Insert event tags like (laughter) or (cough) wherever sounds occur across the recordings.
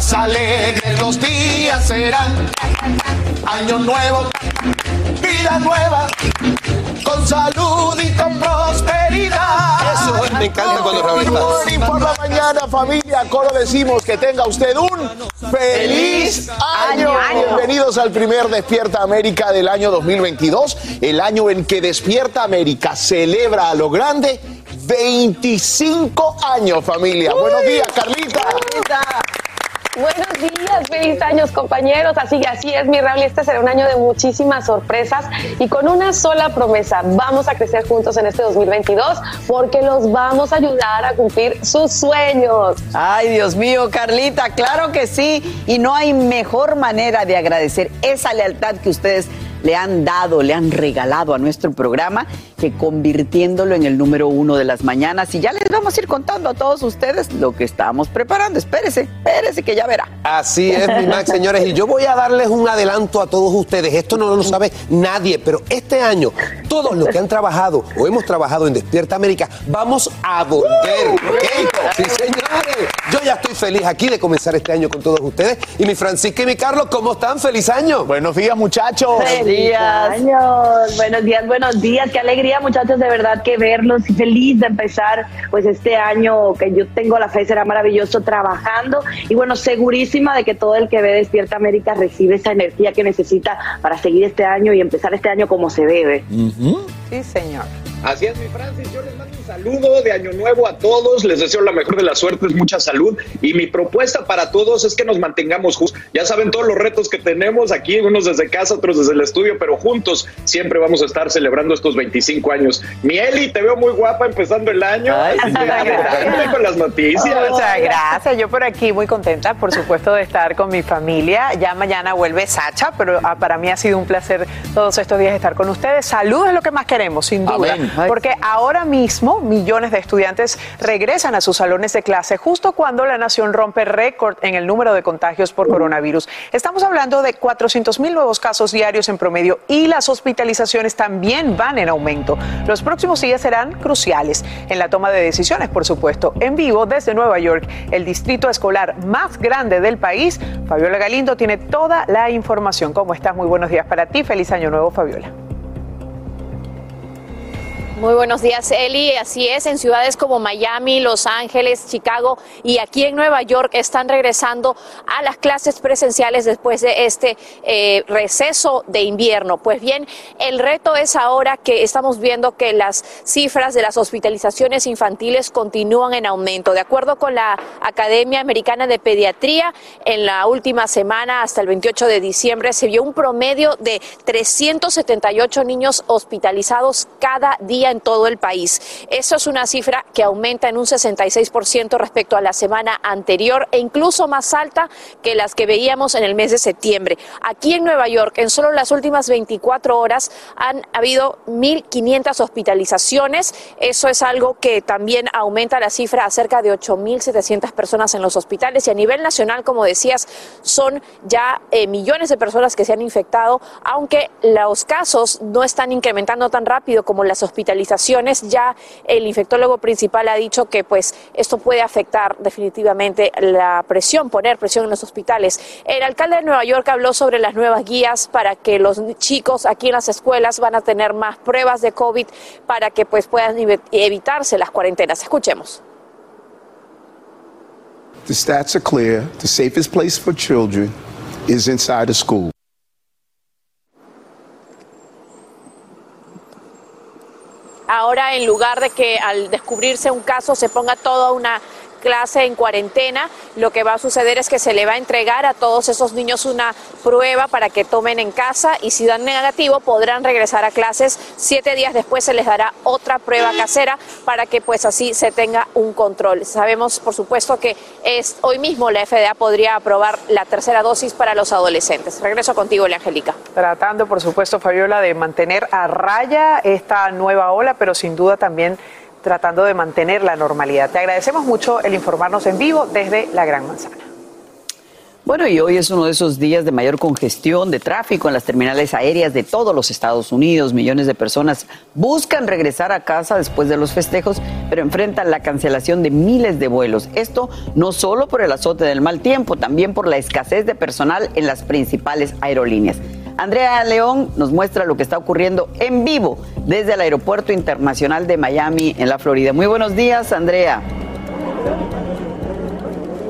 Más alegres los días serán. Año nuevo, vida nueva, con salud y con prosperidad. Eso me encanta cuando Raúl está. Morning por la mañana, familia. Coro decimos que tenga usted un feliz año. Bienvenidos al primer Despierta América del año 2022, el año en que Despierta América celebra a lo grande 25 años, familia. Buenos días, Carlita. Buenos días, feliz años compañeros. Así que así es, mi Raúl. Este será un año de muchísimas sorpresas y con una sola promesa. Vamos a crecer juntos en este 2022 porque los vamos a ayudar a cumplir sus sueños. Ay, Dios mío, Carlita, claro que sí. Y no hay mejor manera de agradecer esa lealtad que ustedes le han dado, le han regalado a nuestro programa, que convirtiéndolo en el número uno de las mañanas. Y ya les vamos a ir contando a todos ustedes lo que estamos preparando. Espérese, espérese que ya verá. Así es, mi Max, señores. Y yo voy a darles un adelanto a todos ustedes. Esto no lo sabe nadie, pero este año, todos los que han trabajado o hemos trabajado en Despierta América, vamos a volver. ¿ok? Sí, señores. Yo ya estoy feliz aquí de comenzar este año con todos ustedes. Y mi Francisca y mi Carlos, ¿cómo están? ¡Feliz año! Buenos días, muchachos. días. Años. Buenos días, buenos días. Qué alegría, muchachos, de verdad que verlos y feliz de empezar pues este año que yo tengo la fe será maravilloso trabajando y bueno, segurísima de que todo el que ve Despierta América recibe esa energía que necesita para seguir este año y empezar este año como se debe. Sí, señor. Así es, mi Francis. Yo les mando saludo de Año Nuevo a todos. Les deseo la mejor de las suertes, mucha salud. Y mi propuesta para todos es que nos mantengamos juntos. Ya saben todos los retos que tenemos aquí, unos desde casa, otros desde el estudio, pero juntos siempre vamos a estar celebrando estos 25 años. Mieli, te veo muy guapa empezando el año. Ay, con las noticias. Muchas gracias. Yo por aquí muy contenta, por supuesto, de estar con mi familia. Ya mañana vuelve Sacha, pero ah, para mí ha sido un placer todos estos días estar con ustedes. Salud es lo que más queremos, sin duda. Amén. Porque ahora mismo millones de estudiantes regresan a sus salones de clase justo cuando la nación rompe récord en el número de contagios por coronavirus. Estamos hablando de 400 mil nuevos casos diarios en promedio y las hospitalizaciones también van en aumento. Los próximos días serán cruciales en la toma de decisiones, por supuesto. En vivo desde Nueva York, el distrito escolar más grande del país, Fabiola Galindo tiene toda la información. ¿Cómo estás? Muy buenos días para ti. Feliz año nuevo, Fabiola. Muy buenos días, Eli. Así es, en ciudades como Miami, Los Ángeles, Chicago y aquí en Nueva York están regresando a las clases presenciales después de este eh, receso de invierno. Pues bien, el reto es ahora que estamos viendo que las cifras de las hospitalizaciones infantiles continúan en aumento. De acuerdo con la Academia Americana de Pediatría, en la última semana, hasta el 28 de diciembre, se vio un promedio de 378 niños hospitalizados cada día en todo el país. Eso es una cifra que aumenta en un 66% respecto a la semana anterior e incluso más alta que las que veíamos en el mes de septiembre. Aquí en Nueva York, en solo las últimas 24 horas, han habido 1.500 hospitalizaciones. Eso es algo que también aumenta la cifra a cerca de 8.700 personas en los hospitales y a nivel nacional, como decías, son ya eh, millones de personas que se han infectado, aunque los casos no están incrementando tan rápido como las hospitalizaciones. Ya el infectólogo principal ha dicho que pues esto puede afectar definitivamente la presión, poner presión en los hospitales. El alcalde de Nueva York habló sobre las nuevas guías para que los chicos aquí en las escuelas van a tener más pruebas de COVID para que pues puedan evitarse las cuarentenas. Escuchemos. The stats are clear. The safest place for children is inside a school. Ahora, en lugar de que al descubrirse un caso se ponga toda una clase en cuarentena, lo que va a suceder es que se le va a entregar a todos esos niños una prueba para que tomen en casa y si dan negativo podrán regresar a clases. Siete días después se les dará otra prueba casera para que pues así se tenga un control. Sabemos por supuesto que es, hoy mismo la FDA podría aprobar la tercera dosis para los adolescentes. Regreso contigo, Angélica. Tratando por supuesto, Fabiola, de mantener a raya esta nueva ola, pero sin duda también tratando de mantener la normalidad. Te agradecemos mucho el informarnos en vivo desde la Gran Manzana. Bueno, y hoy es uno de esos días de mayor congestión de tráfico en las terminales aéreas de todos los Estados Unidos. Millones de personas buscan regresar a casa después de los festejos, pero enfrentan la cancelación de miles de vuelos. Esto no solo por el azote del mal tiempo, también por la escasez de personal en las principales aerolíneas. Andrea León nos muestra lo que está ocurriendo en vivo desde el Aeropuerto Internacional de Miami, en la Florida. Muy buenos días, Andrea.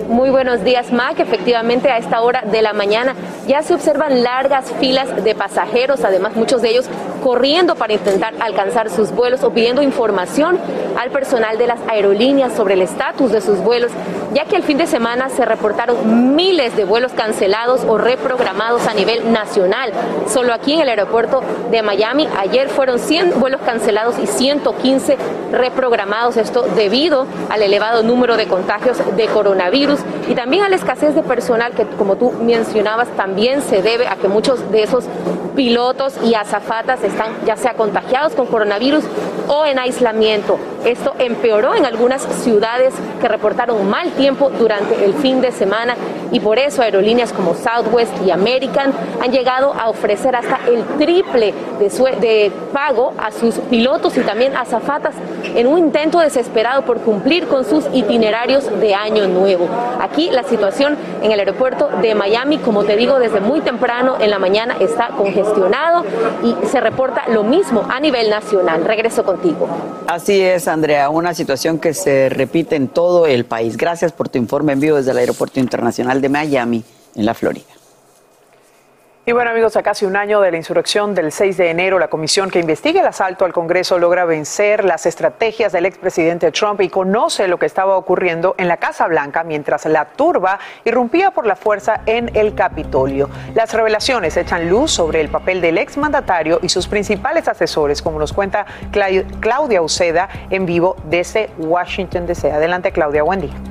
Muy buenos días, Mac. Efectivamente, a esta hora de la mañana ya se observan largas filas de pasajeros, además muchos de ellos corriendo para intentar alcanzar sus vuelos o pidiendo información al personal de las aerolíneas sobre el estatus de sus vuelos, ya que el fin de semana se reportaron miles de vuelos cancelados o reprogramados a nivel nacional. Solo aquí en el aeropuerto de Miami ayer fueron 100 vuelos cancelados y 115 reprogramados, esto debido al elevado número de contagios de coronavirus y también a la escasez de personal que, como tú mencionabas, también se debe a que muchos de esos pilotos y azafatas están ya sea contagiados con coronavirus o en aislamiento. Esto empeoró en algunas ciudades que reportaron mal tiempo durante el fin de semana y por eso aerolíneas como Southwest y American han llegado a ofrecer hasta el triple de, pago a sus pilotos y también azafatas en un intento desesperado por cumplir con sus itinerarios de año nuevo. Aquí la situación en el aeropuerto de Miami, como te digo, desde muy temprano en la mañana está congestionado y se reporta lo mismo a nivel nacional. Regreso contigo. Así es, Andrea, una situación que se repite en todo el país. Gracias por tu informe en vivo desde el Aeropuerto Internacional de Miami, en la Florida. Y bueno amigos, a casi un año de la insurrección del 6 de enero, la comisión que investiga el asalto al Congreso logra vencer las estrategias del expresidente Trump y conoce lo que estaba ocurriendo en la Casa Blanca mientras la turba irrumpía por la fuerza en el Capitolio. Las revelaciones echan luz sobre el papel del exmandatario y sus principales asesores, como nos cuenta Claudia Uceda en vivo desde Washington DC. Adelante Claudia, buen día.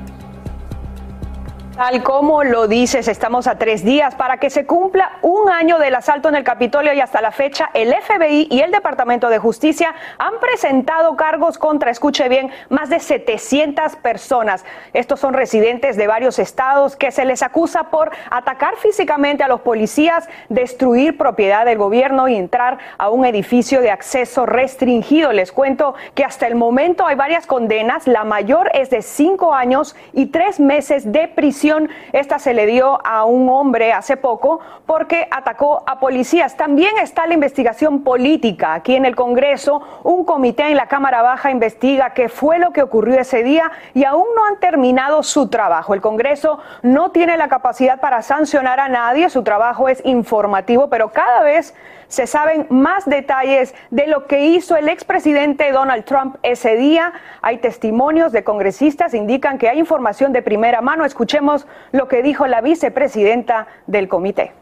Tal como lo dices, estamos a tres días para que se cumpla un año del asalto en el Capitolio y hasta la fecha el FBI y el Departamento de Justicia han presentado cargos contra, escuche bien, más de 700 personas. Estos son residentes de varios estados que se les acusa por atacar físicamente a los policías, destruir propiedad del gobierno y entrar a un edificio de acceso restringido. Les cuento que hasta el momento hay varias condenas, la mayor es de cinco años y tres meses de prisión esta se le dio a un hombre hace poco porque atacó a policías. También está la investigación política. Aquí en el Congreso, un comité en la Cámara Baja investiga qué fue lo que ocurrió ese día y aún no han terminado su trabajo. El Congreso no tiene la capacidad para sancionar a nadie, su trabajo es informativo, pero cada vez se saben más detalles de lo que hizo el expresidente Donald Trump ese día. Hay testimonios de congresistas, indican que hay información de primera mano. Escuchemos lo que dijo la vicepresidenta del comité.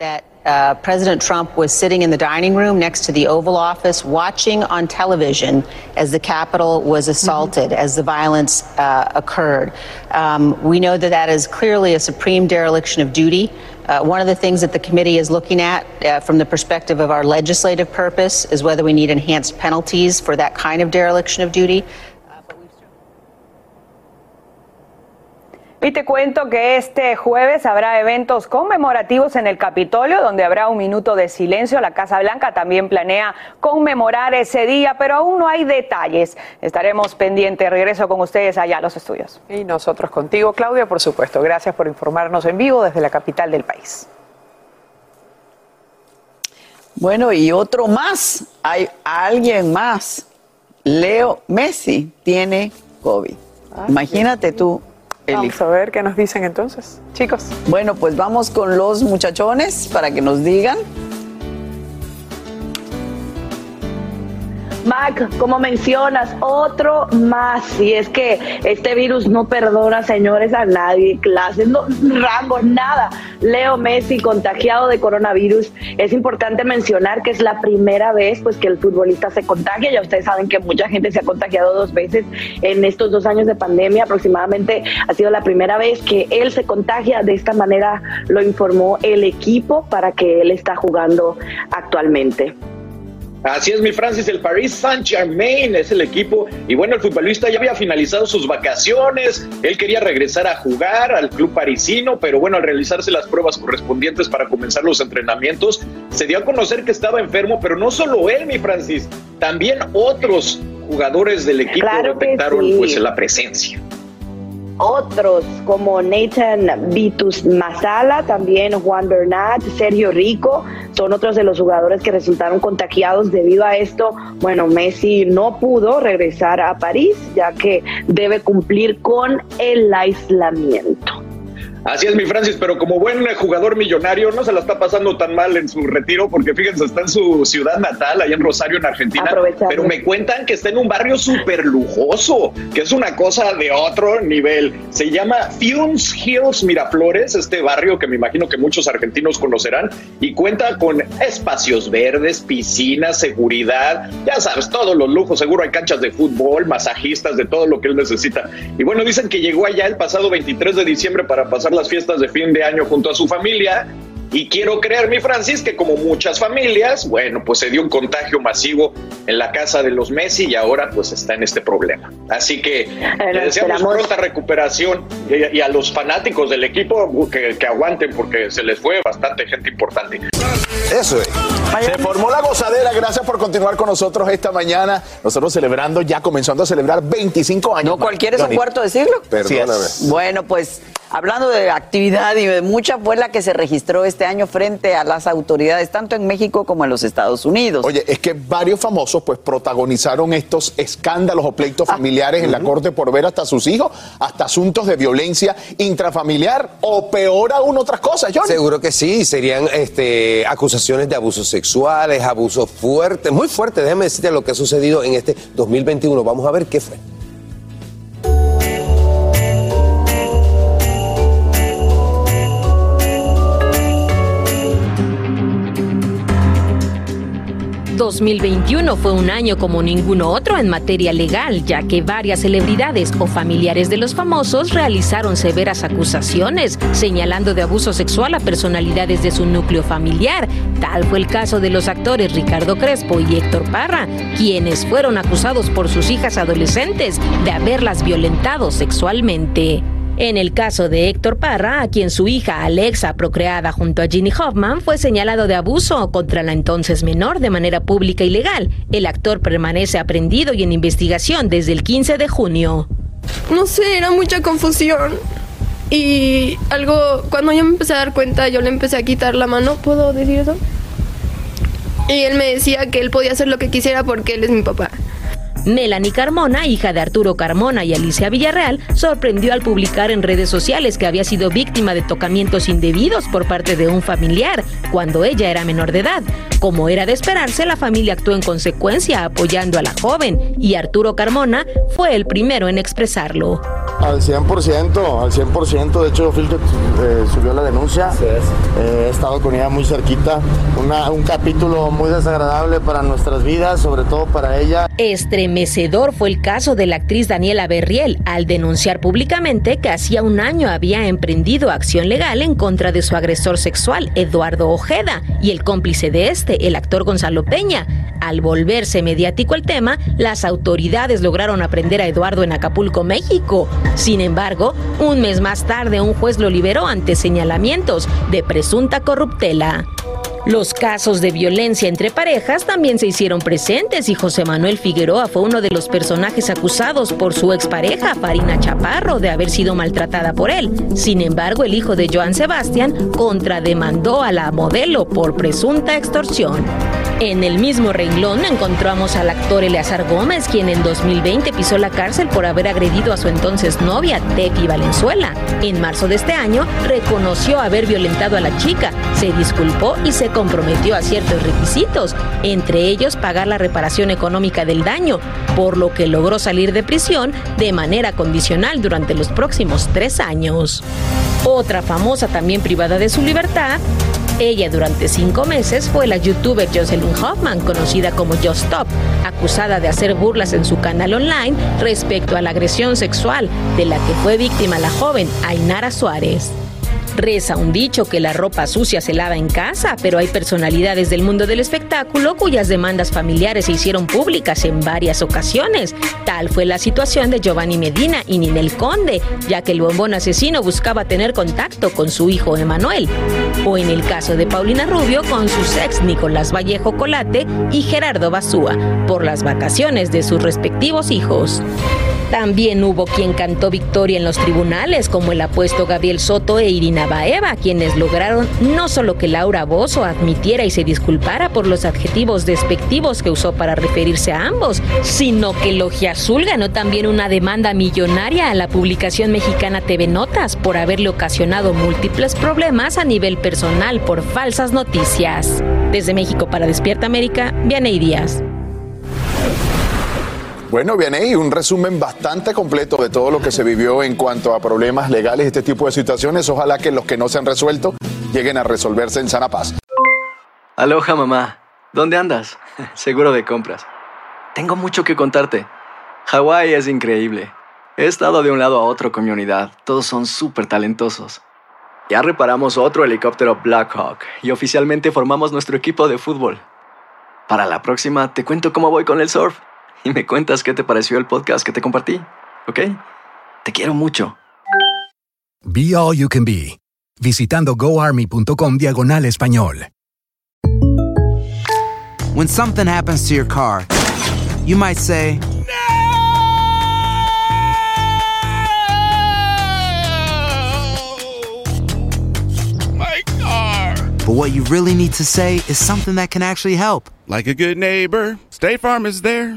That uh, President Trump was sitting in the dining room next to the Oval Office watching on television as the Capitol was assaulted, as the violence uh, occurred. Um, we know that that is clearly a supreme dereliction of duty. Uh, one of the things that the committee is looking at uh, from the perspective of our legislative purpose is whether we need enhanced penalties for that kind of dereliction of duty. Y te cuento que este jueves habrá eventos conmemorativos en el Capitolio, donde habrá un minuto de silencio. La Casa Blanca también planea conmemorar ese día, pero aún no hay detalles. Estaremos pendientes. Regreso con ustedes allá a los estudios. Y nosotros contigo, Claudia, por supuesto. Gracias por informarnos en vivo desde la capital del país. Bueno, y otro más. Hay alguien más. Leo Messi tiene COVID. Imagínate tú. Vamos a ver qué nos dicen entonces, chicos. Bueno, pues vamos con los muchachones para que nos digan. Mac, como mencionas, otro más. Y es que este virus no perdona, señores, a nadie, clases, no, rangos, nada. Leo Messi contagiado de coronavirus. Es importante mencionar que es la primera vez pues, que el futbolista se contagia. Ya ustedes saben que mucha gente se ha contagiado dos veces en estos dos años de pandemia. Aproximadamente ha sido la primera vez que él se contagia. De esta manera lo informó el equipo para que él está jugando actualmente. Así es, mi Francis, el Paris Saint-Germain es el equipo. Y bueno, el futbolista ya había finalizado sus vacaciones. Él quería regresar a jugar al club parisino, pero bueno, al realizarse las pruebas correspondientes para comenzar los entrenamientos, se dio a conocer que estaba enfermo, pero no solo él, mi Francis, también otros jugadores del equipo detectaron pues la presencia otros como Nathan Vitus Masala, también Juan Bernat, Sergio Rico, son otros de los jugadores que resultaron contagiados debido a esto. Bueno, Messi no pudo regresar a París ya que debe cumplir con el aislamiento. Así es, mi Francis, pero como buen jugador millonario no se la está pasando tan mal en su retiro porque fíjense, está en su ciudad natal, allá en Rosario, en Argentina. Pero me cuentan que está en un barrio súper lujoso, que es una cosa de otro nivel. Se llama Fumes Hills Miraflores, este barrio que me imagino que muchos argentinos conocerán, y cuenta con espacios verdes, piscinas, seguridad, ya sabes, todos los lujos. Seguro hay canchas de fútbol, masajistas, de todo lo que él necesita. Y bueno, dicen que llegó allá el pasado 23 de diciembre para pasar las fiestas de fin de año junto a su familia. Y quiero creer, mi Francis, que como muchas familias, bueno, pues se dio un contagio masivo en la casa de los Messi y ahora pues está en este problema. Así que le deseamos pronta recuperación y, a los fanáticos del equipo que, que aguanten porque se les fue bastante gente importante. Eso es. Se formó la gozadera. Gracias por continuar con nosotros esta mañana. Nosotros celebrando, ya comenzando a celebrar 25 años. ¿No cualquiera es un cuarto de siglo? Perdóname. Bueno, pues hablando de actividad y de mucha fue la que se registró este año frente a las autoridades, tanto en México como en los Estados Unidos. Oye, es que varios famosos pues protagonizaron estos escándalos o pleitos Ah. familiares en la corte por ver hasta sus hijos, hasta asuntos de violencia intrafamiliar o peor aún otras cosas, Johnny. Seguro que sí, serían este, acusaciones de abusos sexuales, abusos fuertes, muy fuertes. Déjame decirte lo que ha sucedido en este 2021. Vamos a ver qué fue. ...2021 fue un año como ninguno otro en materia legal, ya que varias celebridades o familiares de los famosos realizaron severas acusaciones, señalando de abuso sexual a personalidades de su núcleo familiar. Tal fue el caso de los actores Ricardo Crespo y Héctor Parra, quienes fueron acusados por sus hijas adolescentes de haberlas violentado sexualmente. En el caso de Héctor Parra, a quien su hija Alexa, procreada junto a Ginny Hoffman, fue señalado de abuso contra la entonces menor de manera pública y legal. El actor permanece aprendido y en investigación desde el 15 de junio. No sé, era mucha confusión. Y algo, cuando yo me empecé a dar cuenta, yo le empecé a quitar la mano, ¿puedo decir eso? Y él me decía que él podía hacer lo que quisiera porque él es mi papá. Melanie Carmona, hija de Arturo Carmona y Alicia Villarreal, sorprendió al publicar en redes sociales que había sido víctima de tocamientos indebidos por parte de un familiar cuando ella era menor de edad. Como era de esperarse, la familia actuó en consecuencia apoyando a la joven y Arturo Carmona fue el primero en expresarlo. Al 100%, al 100%. De hecho, que eh, subió la denuncia. Eh, he estado con ella muy cerquita. Una- un capítulo muy desagradable para nuestras vidas, sobre todo para ella. Estremecedor fue el caso de la actriz Daniela Berriel al denunciar públicamente que hacía un año había emprendido acción legal en contra de su agresor sexual, Eduardo Ojeda, y el cómplice de este, el actor Gonzalo Peña. Al volverse mediático el tema, las autoridades lograron aprender a Eduardo en Acapulco, México. Sin embargo, un mes más tarde un juez lo liberó ante señalamientos de presunta corruptela. Los casos de violencia entre parejas también se hicieron presentes y José Manuel Figueroa fue uno de los personajes acusados por su expareja, Farina Chaparro, de haber sido maltratada por él. Sin embargo, el hijo de Joan Sebastián contrademandó a la modelo por presunta extorsión. En el mismo renglón encontramos al actor Eleazar Gómez, quien en 2020 pisó la cárcel por haber agredido a su entonces novia, Tefi Valenzuela. En marzo de este año reconoció haber violentado a la chica, se disculpó y se comprometió a ciertos requisitos, entre ellos pagar la reparación económica del daño, por lo que logró salir de prisión de manera condicional durante los próximos tres años. Otra famosa también privada de su libertad ella durante cinco meses fue la youtuber Jocelyn Hoffman, conocida como Just Stop, acusada de hacer burlas en su canal online respecto a la agresión sexual de la que fue víctima la joven Ainara Suárez. Reza un dicho que la ropa sucia se lava en casa, pero hay personalidades del mundo del espectáculo cuyas demandas familiares se hicieron públicas en varias ocasiones. Tal fue la situación de Giovanni Medina y Ninel Conde, ya que el bombón asesino buscaba tener contacto con su hijo Emanuel. O en el caso de Paulina Rubio con sus ex Nicolás Vallejo Colate y Gerardo Basúa, por las vacaciones de sus respectivos hijos. También hubo quien cantó victoria en los tribunales, como el apuesto Gabriel Soto e Irina Baeva, quienes lograron no solo que Laura Bozo admitiera y se disculpara por los adjetivos despectivos que usó para referirse a ambos, sino que Logia Azul ganó también una demanda millonaria a la publicación mexicana TV Notas por haberle ocasionado múltiples problemas a nivel personal por falsas noticias. Desde México para Despierta América, Vianey Díaz. Bueno, bien ahí un resumen bastante completo de todo lo que se vivió en cuanto a problemas legales y este tipo de situaciones. Ojalá que los que no se han resuelto lleguen a resolverse en sana paz. Aloha mamá, ¿dónde andas? (laughs) Seguro de compras. Tengo mucho que contarte. Hawái es increíble. He estado de un lado a otro con mi unidad. Todos son súper talentosos. Ya reparamos otro helicóptero Blackhawk y oficialmente formamos nuestro equipo de fútbol. Para la próxima te cuento cómo voy con el surf y me cuentas qué te pareció el podcast que te compartí, ¿ok? Te quiero mucho. Be All You Can Be, visitando goarmy.com diagonal español. When something happens to your car, you might say, My car. but what you really need to say is something that can actually help. Like a good neighbor, State Farm is there.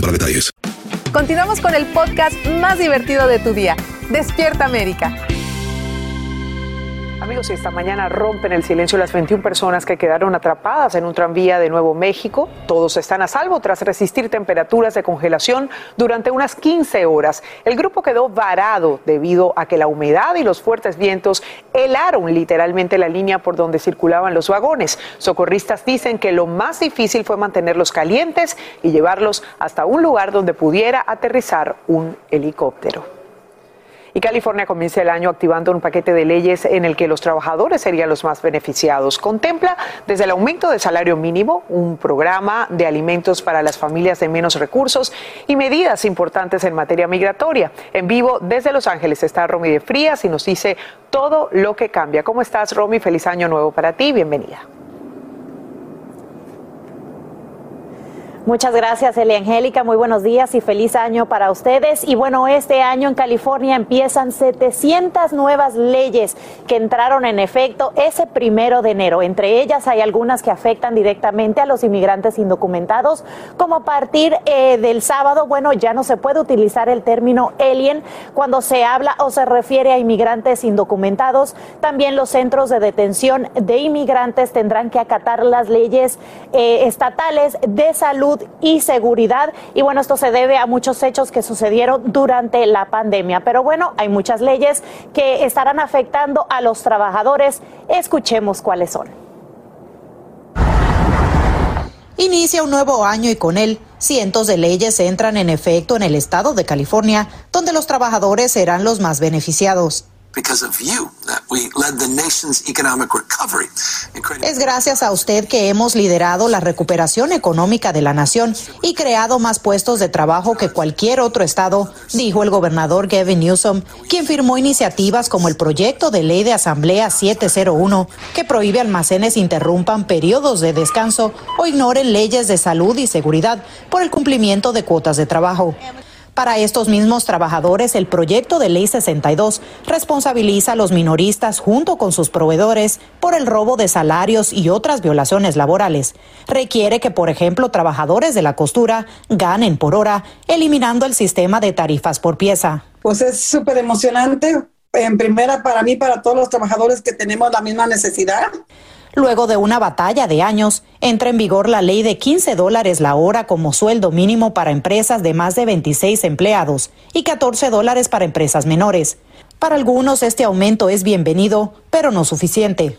para detalles. Continuamos con el podcast más divertido de tu día. Despierta América. Amigos, esta mañana rompen el silencio las 21 personas que quedaron atrapadas en un tranvía de Nuevo México. Todos están a salvo tras resistir temperaturas de congelación durante unas 15 horas. El grupo quedó varado debido a que la humedad y los fuertes vientos helaron literalmente la línea por donde circulaban los vagones. Socorristas dicen que lo más difícil fue mantenerlos calientes y llevarlos hasta un lugar donde pudiera aterrizar un helicóptero. Y California comienza el año activando un paquete de leyes en el que los trabajadores serían los más beneficiados. Contempla desde el aumento del salario mínimo, un programa de alimentos para las familias de menos recursos y medidas importantes en materia migratoria. En vivo desde Los Ángeles está Romy de Frías y nos dice todo lo que cambia. ¿Cómo estás, Romy? Feliz año nuevo para ti. Bienvenida. Muchas gracias, Elia Angélica. Muy buenos días y feliz año para ustedes. Y bueno, este año en California empiezan 700 nuevas leyes que entraron en efecto ese primero de enero. Entre ellas hay algunas que afectan directamente a los inmigrantes indocumentados, como a partir eh, del sábado, bueno, ya no se puede utilizar el término alien cuando se habla o se refiere a inmigrantes indocumentados. También los centros de detención de inmigrantes tendrán que acatar las leyes eh, estatales de salud y seguridad. Y bueno, esto se debe a muchos hechos que sucedieron durante la pandemia. Pero bueno, hay muchas leyes que estarán afectando a los trabajadores. Escuchemos cuáles son. Inicia un nuevo año y con él cientos de leyes entran en efecto en el estado de California, donde los trabajadores serán los más beneficiados. Es gracias a usted que hemos liderado la recuperación económica de la nación y creado más puestos de trabajo que cualquier otro estado, dijo el gobernador Gavin Newsom, quien firmó iniciativas como el proyecto de ley de Asamblea 701, que prohíbe almacenes interrumpan periodos de descanso o ignoren leyes de salud y seguridad por el cumplimiento de cuotas de trabajo. Para estos mismos trabajadores, el proyecto de ley 62 responsabiliza a los minoristas junto con sus proveedores por el robo de salarios y otras violaciones laborales. Requiere que, por ejemplo, trabajadores de la costura ganen por hora, eliminando el sistema de tarifas por pieza. Pues es súper emocionante, en primera para mí, para todos los trabajadores que tenemos la misma necesidad. Luego de una batalla de años, entra en vigor la ley de 15 dólares la hora como sueldo mínimo para empresas de más de 26 empleados y 14 dólares para empresas menores. Para algunos este aumento es bienvenido, pero no suficiente.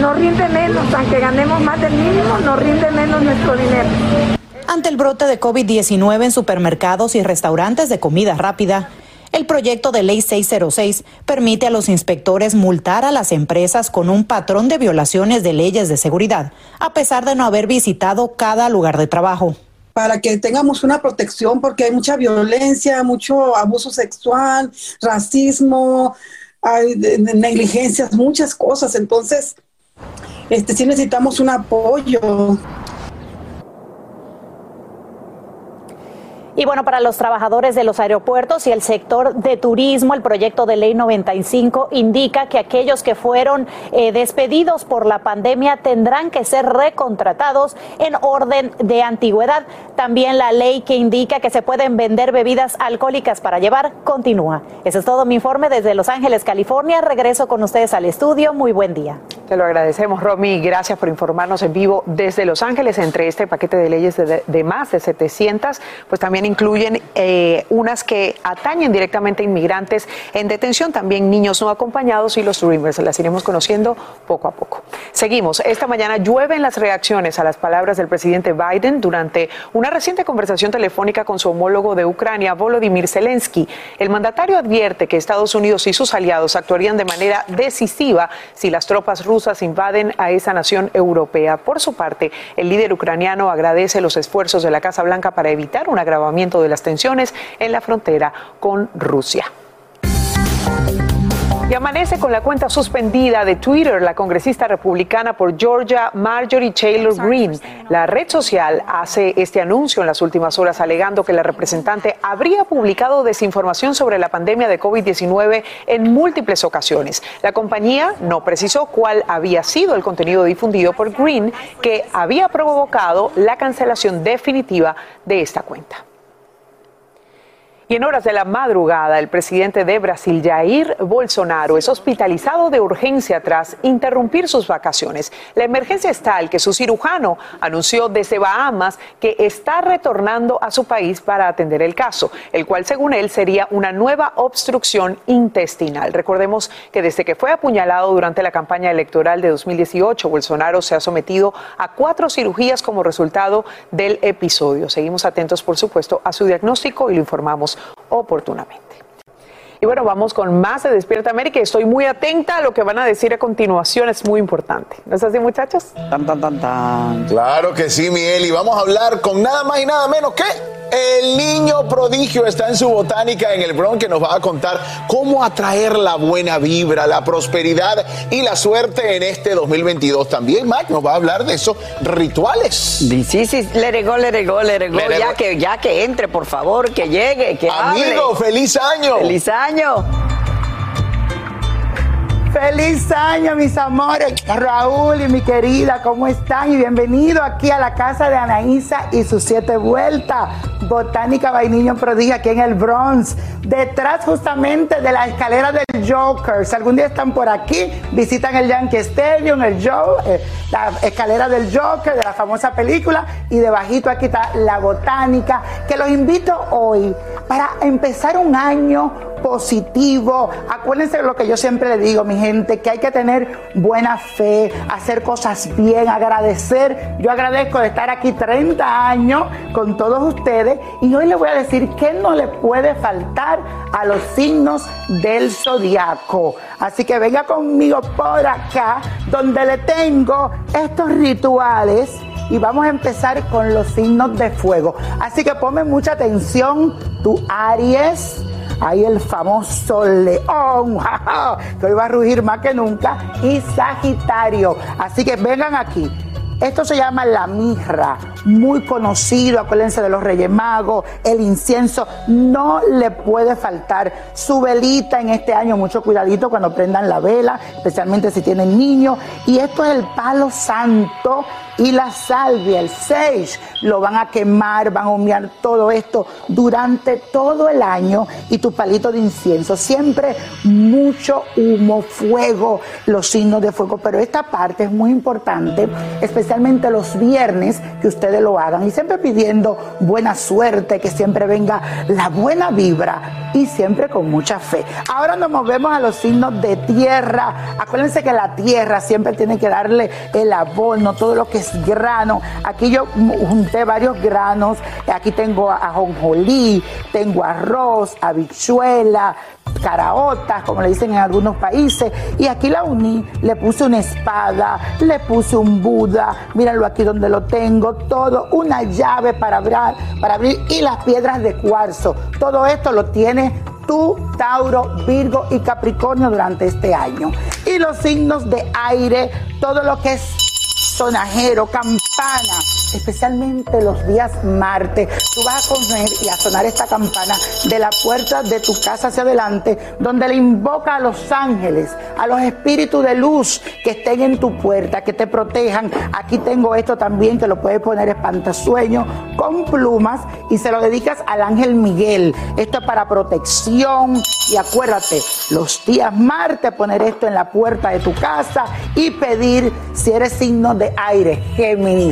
No rinde menos, aunque ganemos más del mínimo, no rinde menos nuestro dinero. Ante el brote de COVID-19 en supermercados y restaurantes de comida rápida, el proyecto de ley 606 permite a los inspectores multar a las empresas con un patrón de violaciones de leyes de seguridad, a pesar de no haber visitado cada lugar de trabajo para que tengamos una protección, porque hay mucha violencia, mucho abuso sexual, racismo, hay negligencias, muchas cosas. Entonces, este, sí necesitamos un apoyo. Y bueno, para los trabajadores de los aeropuertos y el sector de turismo, el proyecto de ley 95 indica que aquellos que fueron eh, despedidos por la pandemia tendrán que ser recontratados en orden de antigüedad. También la ley que indica que se pueden vender bebidas alcohólicas para llevar continúa. Ese es todo mi informe desde Los Ángeles, California. Regreso con ustedes al estudio. Muy buen día. Te lo agradecemos, Romy. Gracias por informarnos en vivo desde Los Ángeles. Entre este paquete de leyes de, de más de 700, pues también incluyen eh, unas que atañen directamente a inmigrantes en detención, también niños no acompañados y los Dreamers. Las iremos conociendo poco a poco. Seguimos. Esta mañana llueven las reacciones a las palabras del presidente Biden durante una reciente conversación telefónica con su homólogo de Ucrania, Volodymyr Zelensky. El mandatario advierte que Estados Unidos y sus aliados actuarían de manera decisiva si las tropas rusas invaden a esa nación europea. Por su parte, el líder ucraniano agradece los esfuerzos de la Casa Blanca para evitar un agravamiento de las tensiones en la frontera con Rusia. Y amanece con la cuenta suspendida de Twitter la congresista republicana por Georgia, Marjorie Taylor Greene. La red social hace este anuncio en las últimas horas alegando que la representante habría publicado desinformación sobre la pandemia de COVID-19 en múltiples ocasiones. La compañía no precisó cuál había sido el contenido difundido por Greene que había provocado la cancelación definitiva de esta cuenta. Y en horas de la madrugada, el presidente de Brasil, Jair Bolsonaro, es hospitalizado de urgencia tras interrumpir sus vacaciones. La emergencia es tal que su cirujano anunció desde Bahamas que está retornando a su país para atender el caso, el cual según él sería una nueva obstrucción intestinal. Recordemos que desde que fue apuñalado durante la campaña electoral de 2018, Bolsonaro se ha sometido a cuatro cirugías como resultado del episodio. Seguimos atentos, por supuesto, a su diagnóstico y lo informamos oportunamente. Y bueno, vamos con más de Despierta América y estoy muy atenta a lo que van a decir a continuación, es muy importante. ¿No es así, muchachos? Tan, tan, tan, tan. Claro que sí, Miguel, y vamos a hablar con nada más y nada menos que el niño prodigio está en su botánica en el Bronx que nos va a contar cómo atraer la buena vibra, la prosperidad y la suerte en este 2022. También Mac nos va a hablar de esos rituales. Sí, sí, sí, le go, le go, le go. Let it Ya que, ya que entre, por favor, que llegue, que Amigo, hable. feliz año. ¡Feliz año! Feliz año, mis amores. Raúl y mi querida, ¿cómo están? Y bienvenido aquí a la casa de Anaísa y sus siete vueltas. Botánica Vainiño Prodigio aquí en el Bronx. Detrás justamente de la escalera del Joker. Si algún día están por aquí, visitan el Yankee Stadium, el Joe, eh, la escalera del Joker, de la famosa película. Y debajito aquí está la Botánica, que los invito hoy para empezar un año positivo. Acuérdense de lo que yo siempre le digo, mi gente, que hay que tener buena fe, hacer cosas bien, agradecer. Yo agradezco de estar aquí 30 años con todos ustedes y hoy les voy a decir que no le puede faltar a los signos del zodiaco. Así que venga conmigo por acá, donde le tengo estos rituales y vamos a empezar con los signos de fuego. Así que ponme mucha atención, tu Aries. Ahí el famoso león, (laughs) que hoy va a rugir más que nunca, y Sagitario. Así que vengan aquí. Esto se llama la mirra, muy conocido, acuérdense de los Reyes Magos, el incienso, no le puede faltar su velita en este año, mucho cuidadito cuando prendan la vela, especialmente si tienen niños, y esto es el palo santo y la salvia, el sage, lo van a quemar, van a humear todo esto durante todo el año y tu palito de incienso, siempre mucho humo, fuego, los signos de fuego, pero esta parte es muy importante, especialmente los viernes que ustedes lo hagan y siempre pidiendo buena suerte, que siempre venga la buena vibra y siempre con mucha fe. Ahora nos movemos a los signos de tierra. Acuérdense que la tierra siempre tiene que darle el abono, todo lo que es grano. Aquí yo junté varios granos. Aquí tengo ajonjolí, tengo arroz, habichuela, caraotas, como le dicen en algunos países. Y aquí la uní, le puse una espada, le puse un Buda, mírenlo aquí donde lo tengo, todo, una llave para abrir, para abrir y las piedras de cuarzo. Todo esto lo tiene tú, Tauro, Virgo y Capricornio durante este año. Y los signos de aire, todo lo que es sonajero, campana, especialmente los días martes. Tú vas a comer y a sonar esta campana de la puerta de tu casa hacia adelante, donde le invoca a los ángeles, a los espíritus de luz que estén en tu puerta, que te protejan. Aquí tengo esto también que lo puedes poner espantasueño con plumas y se lo dedicas al ángel Miguel. Esto es para protección y acuérdate, los días martes poner esto en la puerta de tu casa y pedir si eres signo de aire, Géminis.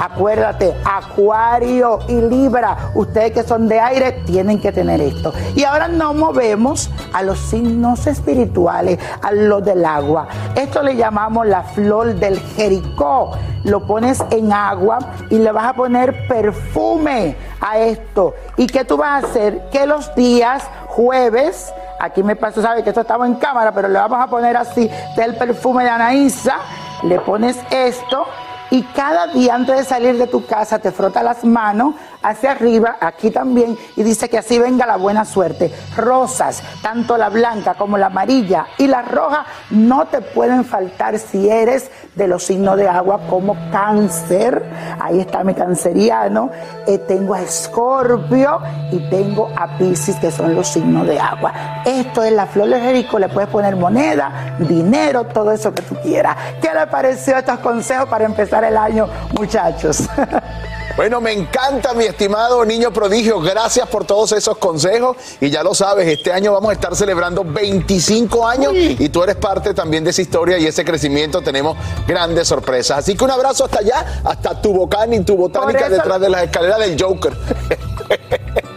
Acuérdate, Acuario y Libra, ustedes que son de aire tienen que tener esto. Y ahora nos movemos a los signos espirituales, a los del agua. Esto le llamamos la flor del Jericó. Lo pones en agua y le vas a poner perfume a esto. ¿Y qué tú vas a hacer? Que los días jueves, aquí me pasó, sabe que esto estaba en cámara, pero le vamos a poner así del perfume de Anaísa, le pones esto y cada día antes de salir de tu casa te frota las manos hacia arriba, aquí también, y dice que así venga la buena suerte. Rosas, tanto la blanca como la amarilla y la roja, no te pueden faltar si eres de los signos de agua como cáncer. Ahí está mi canceriano. Eh, tengo a Escorpio y tengo a Pisces, que son los signos de agua. Esto es la flor de Jerico, le puedes poner moneda, dinero, todo eso que tú quieras. ¿Qué le pareció estos consejos para empezar el año, muchachos? (laughs) Bueno, me encanta, mi estimado niño prodigio. Gracias por todos esos consejos. Y ya lo sabes, este año vamos a estar celebrando 25 años y tú eres parte también de esa historia y ese crecimiento. Tenemos grandes sorpresas. Así que un abrazo hasta allá, hasta tu bocán y tu botánica detrás de las escaleras del Joker. (laughs)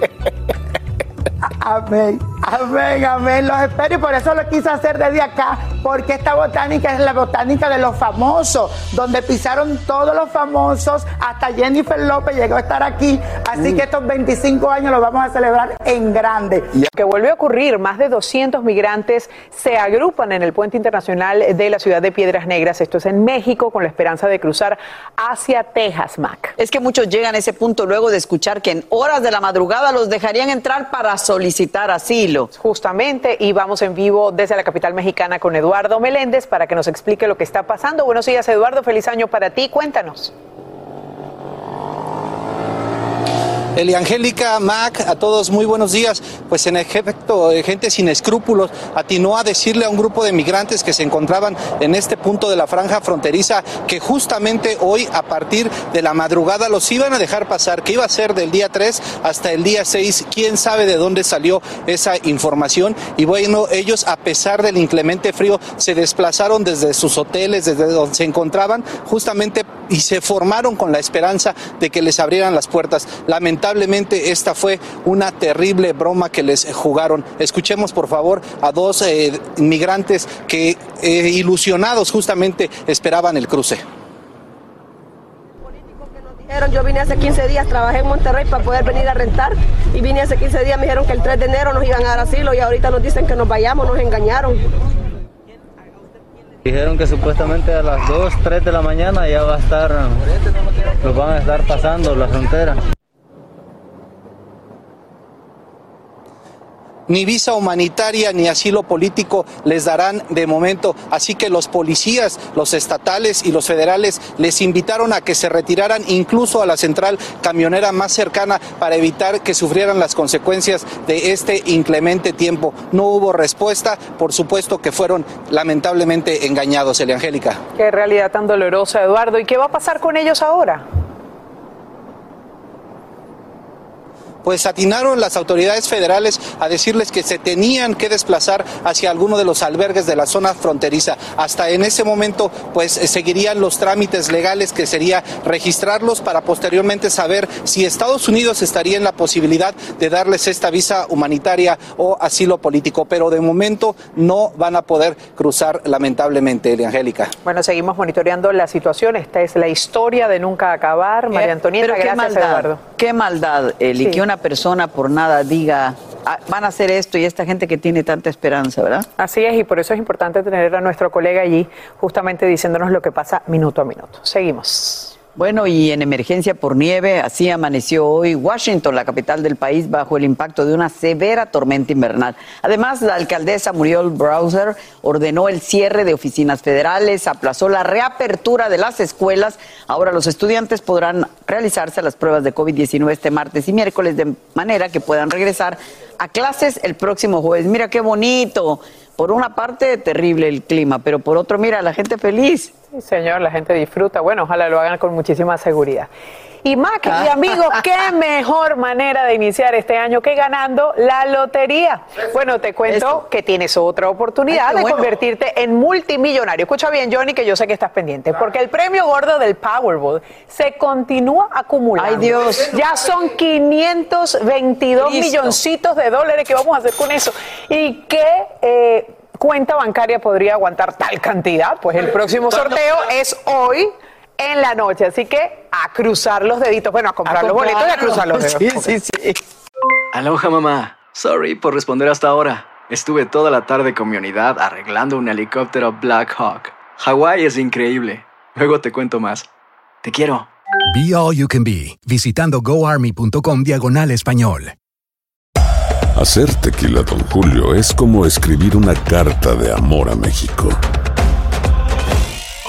Amén. Amén, amén. Los espero y por eso lo quise hacer desde acá, porque esta botánica es la botánica de los famosos, donde pisaron todos los famosos, hasta Jennifer López llegó a estar aquí, así que estos 25 años los vamos a celebrar en grande. Que vuelve a ocurrir, más de 200 migrantes se agrupan en el puente internacional de la ciudad de Piedras Negras, esto es en México, con la esperanza de cruzar hacia Texas, Mac. Es que muchos llegan a ese punto luego de escuchar que en horas de la madrugada los dejarían entrar para solicitar asilo. Justamente, y vamos en vivo desde la capital mexicana con Eduardo Meléndez para que nos explique lo que está pasando. Buenos días, Eduardo. Feliz año para ti. Cuéntanos. Eliangélica Mac, a todos muy buenos días. Pues en efecto, eh, gente sin escrúpulos atinó a decirle a un grupo de migrantes que se encontraban en este punto de la franja fronteriza que justamente hoy a partir de la madrugada los iban a dejar pasar, que iba a ser del día 3 hasta el día 6. ¿Quién sabe de dónde salió esa información? Y bueno, ellos a pesar del inclemente frío se desplazaron desde sus hoteles, desde donde se encontraban, justamente y se formaron con la esperanza de que les abrieran las puertas. Lamentablemente esta fue una terrible broma que les jugaron. Escuchemos por favor a dos eh, inmigrantes que eh, ilusionados justamente esperaban el cruce. Yo vine hace 15 días, trabajé en Monterrey para poder venir a rentar y vine hace 15 días, me dijeron que el 3 de enero nos iban a dar asilo y ahorita nos dicen que nos vayamos, nos engañaron. Dijeron que supuestamente a las 2, 3 de la mañana ya va a estar, los van a estar pasando la frontera. Ni visa humanitaria ni asilo político les darán de momento. Así que los policías, los estatales y los federales les invitaron a que se retiraran incluso a la central camionera más cercana para evitar que sufrieran las consecuencias de este inclemente tiempo. No hubo respuesta, por supuesto que fueron lamentablemente engañados, Eliangélica. Qué realidad tan dolorosa, Eduardo. ¿Y qué va a pasar con ellos ahora? Pues atinaron las autoridades federales a decirles que se tenían que desplazar hacia alguno de los albergues de la zona fronteriza. Hasta en ese momento, pues seguirían los trámites legales que sería registrarlos para posteriormente saber si Estados Unidos estaría en la posibilidad de darles esta visa humanitaria o asilo político. Pero de momento no van a poder cruzar, lamentablemente, Angélica. Bueno, seguimos monitoreando la situación. Esta es la historia de nunca acabar. María Eh, Antonieta, pero qué gracias, maldad, Eduardo. Qué maldad, Eli, Sí. que una persona por nada diga, "Ah, van a hacer esto y esta gente que tiene tanta esperanza, ¿verdad? Así es, y por eso es importante tener a nuestro colega allí justamente diciéndonos lo que pasa minuto a minuto. Seguimos. Bueno, y en emergencia por nieve, así amaneció hoy Washington, la capital del país, bajo el impacto de una severa tormenta invernal. Además, la alcaldesa Muriel Browser ordenó el cierre de oficinas federales, aplazó la reapertura de las escuelas. Ahora los estudiantes podrán realizarse las pruebas de COVID-19 este martes y miércoles, de manera que puedan regresar a clases el próximo jueves. Mira qué bonito. Por una parte, terrible el clima, pero por otro, mira, la gente feliz. Sí, señor, la gente disfruta. Bueno, ojalá lo hagan con muchísima seguridad. Y Mac y amigos, qué mejor manera de iniciar este año que ganando la lotería. Bueno, te cuento que tienes otra oportunidad Ay, de bueno. convertirte en multimillonario. Escucha bien, Johnny, que yo sé que estás pendiente, porque el premio gordo del Powerball se continúa acumulando. Ay, Dios. Ya son 522 Listo. milloncitos de dólares que vamos a hacer con eso. ¿Y qué eh, cuenta bancaria podría aguantar tal cantidad? Pues el próximo sorteo es hoy en la noche. Así que a cruzar los deditos. Bueno, a comprar los boletos y a cruzar los dedos. Sí, sí, sí. Aloha mamá. Sorry por responder hasta ahora. Estuve toda la tarde con mi unidad arreglando un helicóptero Black Hawk. Hawái es increíble. Luego te cuento más. Te quiero. Be All You Can Be, visitando goarmy.com diagonal español. Hacer tequila, Don Julio, es como escribir una carta de amor a México.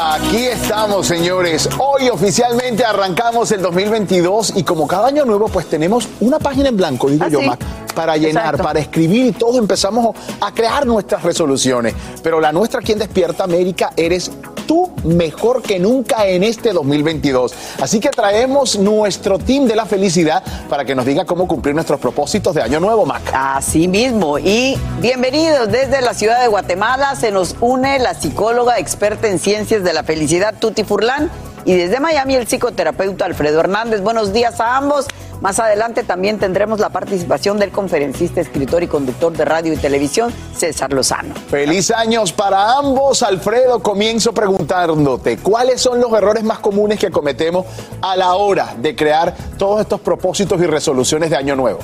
Aquí estamos, señores. Hoy oficialmente arrancamos el 2022 y como cada año nuevo, pues tenemos una página en blanco, digo yo, Mac, para llenar, Exacto. para escribir y todo empezamos a crear nuestras resoluciones. Pero la nuestra aquí en Despierta América eres tú mejor que nunca en este 2022. Así que traemos nuestro team de la felicidad para que nos diga cómo cumplir nuestros propósitos de año nuevo, Mac. Así mismo. Y bienvenidos desde la ciudad de Guatemala. Se nos une la psicóloga experta en ciencias de la felicidad, Tuti Furlan. Y desde Miami, el psicoterapeuta Alfredo Hernández. Buenos días a ambos. Más adelante también tendremos la participación del conferencista, escritor y conductor de radio y televisión, César Lozano. Feliz años para ambos. Alfredo, comienzo preguntándote, ¿cuáles son los errores más comunes que cometemos a la hora de crear todos estos propósitos y resoluciones de año nuevo?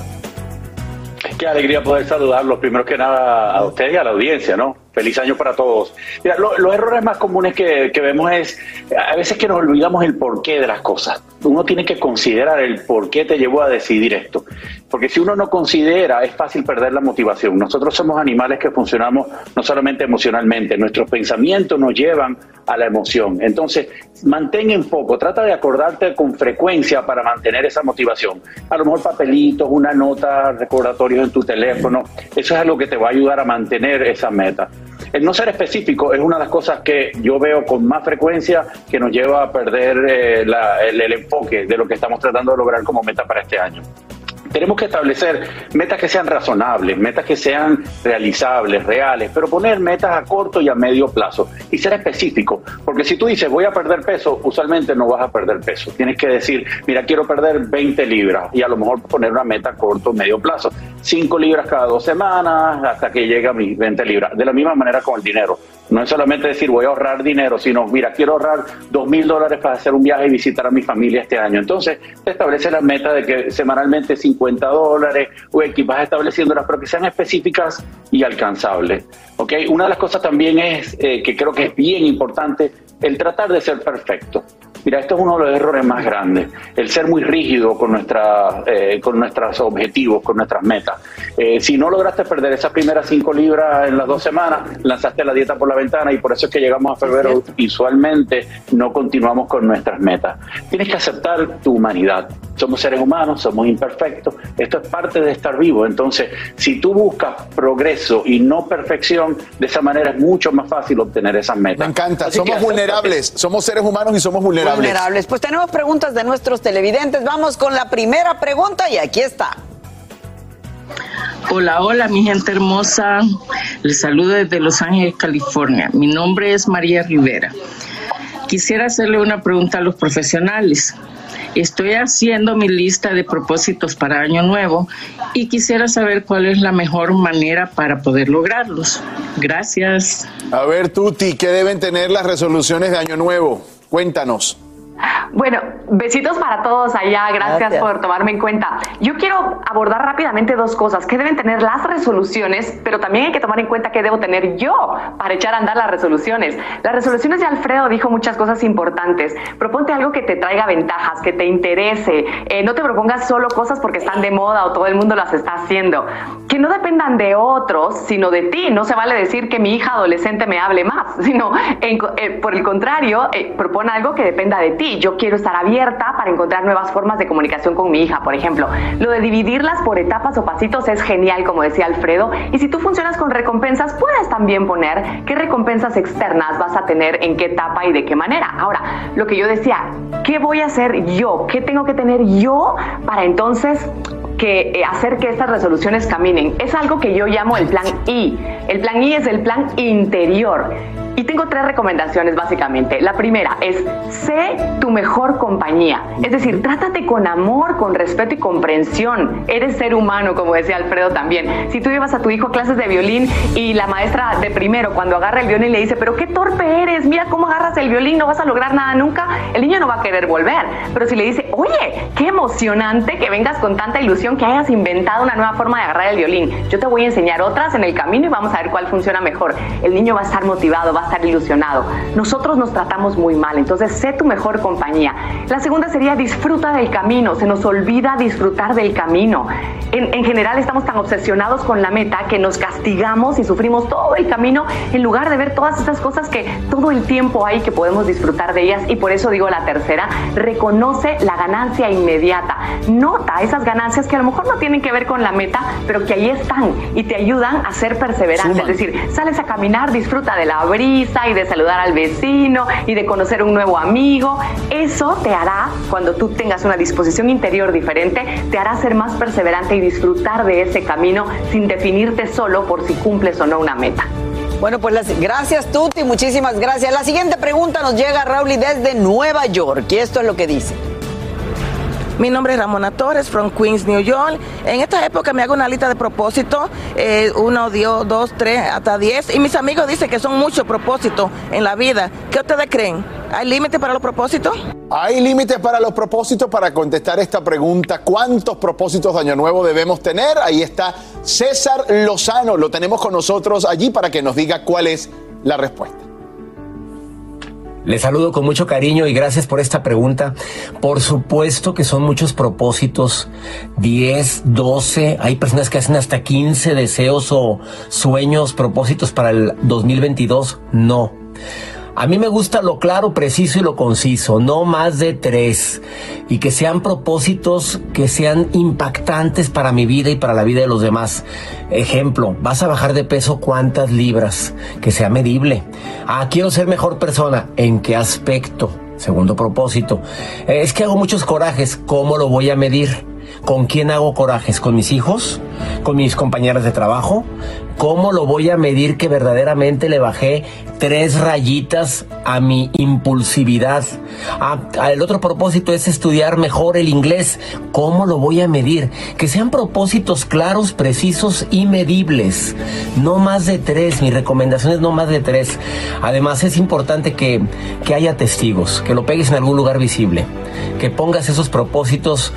Qué alegría poder saludarlos, primero que nada a ustedes y a la audiencia, ¿no? Feliz año para todos. Mira, lo- los errores más comunes que, vemos es a veces que nos olvidamos el porqué de las cosas. Uno tiene que considerar el por qué te llevó a decidir esto. Porque si uno no considera, es fácil perder la motivación. Nosotros somos animales que funcionamos no solamente emocionalmente, nuestros pensamientos nos llevan a la emoción. Entonces, mantén en foco, trata de acordarte con frecuencia para mantener esa motivación. A lo mejor papelitos, una nota, recordatorios en tu teléfono, eso es algo que te va a ayudar a mantener esa meta. El no ser específico es una de las cosas que yo veo con más frecuencia que nos lleva a perder eh, la- el enfoque de lo que estamos tratando de lograr como meta para este año. Tenemos que establecer metas que sean razonables, metas que sean realizables, reales, pero poner metas a corto y a medio plazo y ser específico. Porque si tú dices voy a perder peso, usualmente no vas a perder peso. Tienes que decir, mira, quiero perder 20 libras y a lo mejor poner una meta a corto o medio plazo. 5 libras cada dos semanas hasta que llegue a mis 20 libras. De la misma manera con el dinero. No es solamente decir voy a ahorrar dinero, sino mira, quiero ahorrar dos mil dólares para hacer un viaje y visitar a mi familia este año. Entonces, te establece la meta de que semanalmente 50 dólares o X, vas estableciéndolas, pero que sean específicas y alcanzables. ¿ok? Una de las cosas también es eh, que creo que es bien importante el tratar de ser perfecto. Mira, esto es uno de los errores más grandes, el ser muy rígido con, nuestra, eh, con nuestros objetivos, con nuestras metas. Eh, si no lograste perder esas primeras cinco libras en las dos semanas, lanzaste la dieta por la ventana y por eso es que llegamos a febrero y usualmente no continuamos con nuestras metas. Tienes que aceptar tu humanidad. Somos seres humanos, somos imperfectos, esto es parte de estar vivo. Entonces, si tú buscas progreso y no perfección, de esa manera es mucho más fácil obtener esas metas. Me encanta, Así somos vulnerables, somos seres humanos y somos vulnerables. Vulnerables. Pues tenemos preguntas de nuestros televidentes. Vamos con la primera pregunta y aquí está. Hola, hola, mi gente hermosa. Les saludo desde Los Ángeles, California. Mi nombre es María Rivera. Quisiera hacerle una pregunta a los profesionales. Estoy haciendo mi lista de propósitos para Año Nuevo y quisiera saber cuál es la mejor manera para poder lograrlos. Gracias. A ver, Tuti, ¿qué deben tener las resoluciones de año nuevo? Cuéntanos. Bueno, besitos para todos allá. Gracias, Gracias. por tomarme en cuenta. Yo quiero abordar rápidamente dos cosas. ¿Qué deben tener las resoluciones? Pero también hay que tomar en cuenta qué debo tener yo para echar a andar las resoluciones. Las resoluciones de Alfredo dijo muchas cosas importantes. Proponte algo que te traiga ventajas, que te interese. Eh, no te propongas solo cosas porque están de moda o todo el mundo las está haciendo. ¿Qué que no dependan de otros, sino de ti. No se vale decir que mi hija adolescente me hable más, (laughs) sino eh, por el contrario, eh, propone algo que dependa de ti. Yo quiero estar abierta para encontrar nuevas formas de comunicación con mi hija, por ejemplo. Lo de dividirlas por etapas o pasitos es genial, como decía Alfredo. Y si tú funcionas con recompensas, puedes también poner qué recompensas externas vas a tener en qué etapa y de qué manera. Ahora, lo que yo decía, ¿qué voy a hacer yo? ¿Qué tengo que tener yo para entonces que eh, hacer que estas resoluciones caminen. Es algo que yo llamo el plan I. El plan I es el plan interior. Y tengo tres recomendaciones básicamente. La primera es, sé tu mejor compañía. Es decir, trátate con amor, con respeto y comprensión. Eres ser humano, como decía Alfredo también. Si tú llevas a tu hijo a clases de violín y la maestra de primero, cuando agarra el violín, le dice, pero qué torpe eres, mira cómo agarras el violín, no vas a lograr nada nunca, el niño no va a querer volver. Pero si le dice, oye, qué emocionante que vengas con tanta ilusión que hayas inventado una nueva forma de agarrar el violín. Yo te voy a enseñar otras en el camino y vamos a ver cuál funciona mejor. El niño va a estar motivado, va estar ilusionado. Nosotros nos tratamos muy mal, entonces sé tu mejor compañía. La segunda sería disfruta del camino, se nos olvida disfrutar del camino. En, en general estamos tan obsesionados con la meta que nos castigamos y sufrimos todo el camino en lugar de ver todas esas cosas que todo el tiempo hay que podemos disfrutar de ellas y por eso digo la tercera, reconoce la ganancia inmediata. Nota esas ganancias que a lo mejor no tienen que ver con la meta, pero que ahí están y te ayudan a ser perseverante. Es decir, sales a caminar, disfruta de la brisa y de saludar al vecino y de conocer un nuevo amigo. Eso te hará, cuando tú tengas una disposición interior diferente, te hará ser más perseverante y disfrutar de ese camino sin definirte solo por si cumples o no una meta. Bueno, pues las, gracias Tuti, muchísimas gracias. La siguiente pregunta nos llega, Raúl, desde Nueva York, y esto es lo que dice. Mi nombre es Ramona Torres, from Queens, New York. En esta época me hago una lista de propósitos, eh, uno, dos, tres, hasta diez. Y mis amigos dicen que son muchos propósitos en la vida. ¿Qué ustedes creen? ¿Hay límites para los propósitos? Hay límites para los propósitos. Para contestar esta pregunta, ¿cuántos propósitos de Año Nuevo debemos tener? Ahí está César Lozano. Lo tenemos con nosotros allí para que nos diga cuál es la respuesta. Les saludo con mucho cariño y gracias por esta pregunta. Por supuesto que son muchos propósitos, 10, 12, hay personas que hacen hasta 15 deseos o sueños, propósitos para el 2022. No. A mí me gusta lo claro, preciso y lo conciso, no más de tres. Y que sean propósitos que sean impactantes para mi vida y para la vida de los demás. Ejemplo, vas a bajar de peso cuántas libras, que sea medible. Ah, quiero ser mejor persona. ¿En qué aspecto? Segundo propósito. Es que hago muchos corajes. ¿Cómo lo voy a medir? ¿Con quién hago corajes? ¿Con mis hijos? ¿Con mis compañeras de trabajo? ¿Cómo lo voy a medir que verdaderamente le bajé tres rayitas a mi impulsividad? Ah, el otro propósito es estudiar mejor el inglés. ¿Cómo lo voy a medir? Que sean propósitos claros, precisos y medibles. No más de tres. Mi recomendación es no más de tres. Además es importante que, que haya testigos, que lo pegues en algún lugar visible, que pongas esos propósitos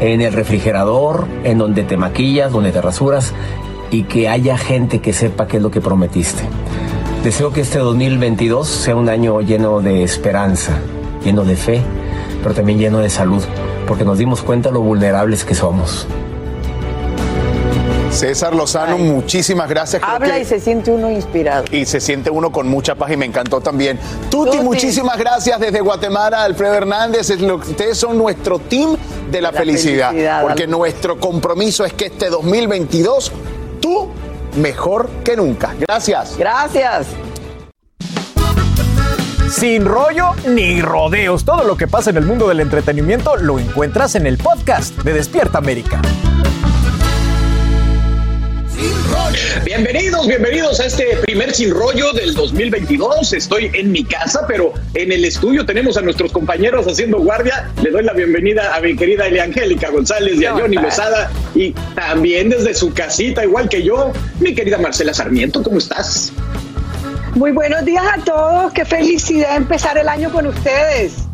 en el refrigerador, en donde te maquillas, donde te rasuras y que haya gente que sepa qué es lo que prometiste. Deseo que este 2022 sea un año lleno de esperanza, lleno de fe, pero también lleno de salud, porque nos dimos cuenta lo vulnerables que somos. César Lozano, muchísimas gracias. Creo Habla y se siente uno inspirado. Y se siente uno con mucha paz y me encantó también. Tuti, muchísimas gracias desde Guatemala, Alfredo Hernández. Ustedes son nuestro team de la, felicidad, felicidad, porque nuestro compromiso es que este 2022 tú mejor que nunca. Gracias. Gracias. Sin rollo ni rodeos, todo lo que pasa en el mundo del entretenimiento lo encuentras en el podcast de Despierta América. Bienvenidos, bienvenidos a este primer sin rollo del 2022. Estoy en mi casa, pero en el estudio tenemos a nuestros compañeros haciendo guardia. Le doy la bienvenida a mi querida Eliangélica González y a Johnny Besada. Y también desde su casita, igual que yo, mi querida Marcela Sarmiento, ¿cómo estás? Muy buenos días a todos. Qué felicidad empezar el año con ustedes.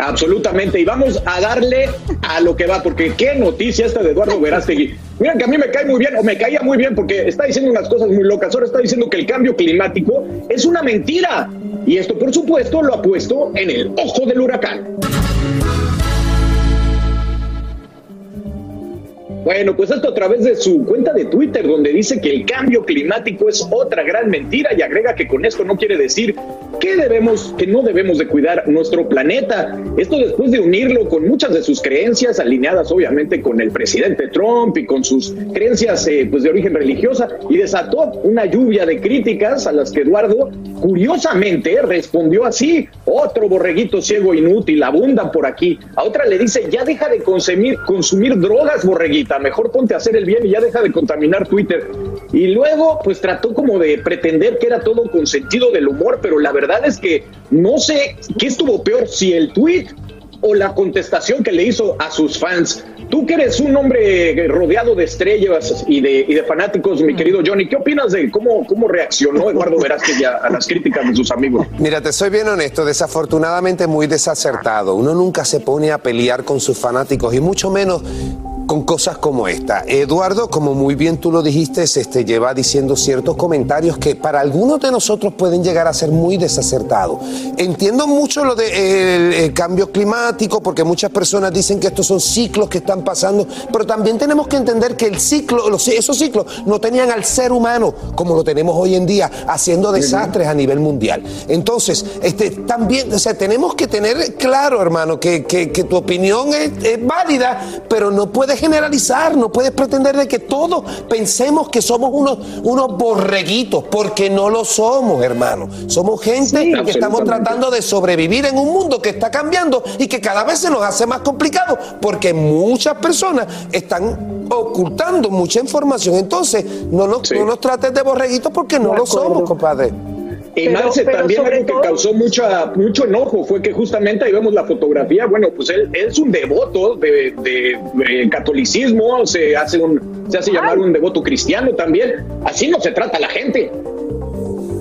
Absolutamente, y vamos a darle a lo que va, porque qué noticia esta de Eduardo Verástegui. Miren que a mí me cae muy bien, o me caía muy bien, porque está diciendo unas cosas muy locas. Ahora está diciendo que el cambio climático es una mentira. Y esto, por supuesto, lo ha puesto en el ojo del huracán. Bueno, pues esto a través de su cuenta de Twitter, donde dice que el cambio climático es otra gran mentira y agrega que con esto no quiere decir que debemos, que no debemos de cuidar nuestro planeta. Esto después de unirlo con muchas de sus creencias, alineadas obviamente con el presidente Trump y con sus creencias eh, pues de origen religiosa, y desató una lluvia de críticas a las que Eduardo curiosamente respondió así, otro borreguito ciego inútil, abunda por aquí. A otra le dice, ya deja de consumir, consumir drogas, borreguita, mejor ponte a hacer el bien y ya deja de contaminar Twitter. Y luego, pues trató como de pretender que era todo con sentido del humor, pero la verdad es que no sé qué estuvo peor, si el tweet o la contestación que le hizo a sus fans. Tú que eres un hombre rodeado de estrellas y de, y de fanáticos, mi querido Johnny, ¿qué opinas de cómo, cómo reaccionó Eduardo (laughs) Velázquez a, a las críticas de sus amigos? Mira, te soy bien honesto, desafortunadamente muy desacertado. Uno nunca se pone a pelear con sus fanáticos y mucho menos con cosas como esta. Eduardo, como muy bien tú lo dijiste, este, lleva diciendo ciertos comentarios que para algunos de nosotros pueden llegar a ser muy desacertados. Entiendo mucho lo del cambio climático, porque muchas personas dicen que estos son ciclos que están pasando, pero también tenemos que entender que el ciclo, los, esos ciclos no tenían al ser humano como lo tenemos hoy en día, haciendo desastres a nivel mundial. Entonces, este, también, o sea, tenemos que tener claro, hermano, que, que, que tu opinión es, es válida, pero no puedes generalizar, no puedes pretender de que todos pensemos que somos unos, unos borreguitos, porque no lo somos, hermano. Somos gente Sí, que estamos tratando de sobrevivir en un mundo que está cambiando y que cada vez se nos hace más complicado, porque muchas personas están ocultando mucha información. Entonces, no nos, no nos trates de borreguitos porque no lo somos, compadre. Y Pero- Marce, pero también algo que causó mucha, mucho enojo fue que justamente ahí vemos la fotografía, bueno, pues él, él es un devoto de, de- de catolicismo, se hace, un, se hace llamar un devoto cristiano también. Así no se trata a la gente.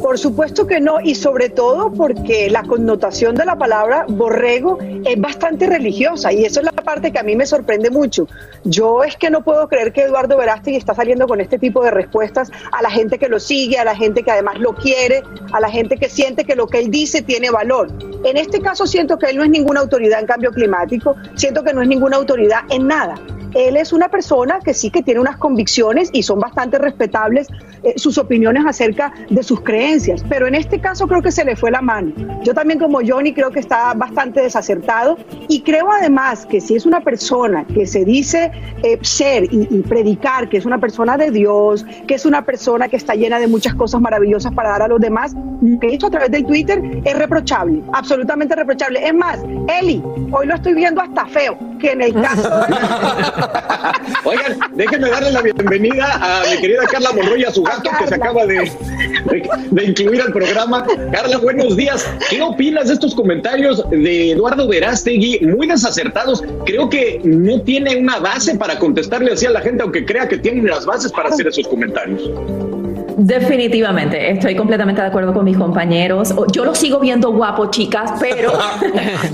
Por supuesto que no, y sobre todo porque la connotación de la palabra borrego es bastante religiosa, y eso es la parte que a mí me sorprende mucho. Yo es que no puedo creer que Eduardo Verástegui está saliendo con este tipo de respuestas a la gente que lo sigue, a la gente que además lo quiere, a la gente que siente que lo que él dice tiene valor. En este caso siento que él no es ninguna autoridad en cambio climático, siento que no es ninguna autoridad en nada. Él es una persona que sí que tiene unas convicciones y son bastante respetables eh, sus opiniones acerca de sus creencias, pero en este caso creo que se le fue la mano. Yo también como Johnny creo que está bastante desacertado y creo además que si es una persona que se dice eh, ser y, predicar, que es una persona de Dios, que es una persona que está llena de muchas cosas maravillosas para dar a los demás, lo que hizo a través del Twitter es reprochable, absolutamente reprochable. Es más, Eli, hoy lo estoy viendo hasta feo, que en el caso... (laughs) Oigan, déjenme darle la bienvenida a mi querida Carla Monroy y a su gato que se acaba de, de- de incluir al programa. Carla, buenos días. ¿Qué opinas de estos comentarios de Eduardo Verástegui? Muy desacertados. Creo que no tiene una base para contestarle así a la gente, aunque crea que tiene las bases para hacer esos comentarios. Definitivamente, estoy completamente de acuerdo con mis compañeros. Yo lo sigo viendo guapo, chicas, pero (laughs)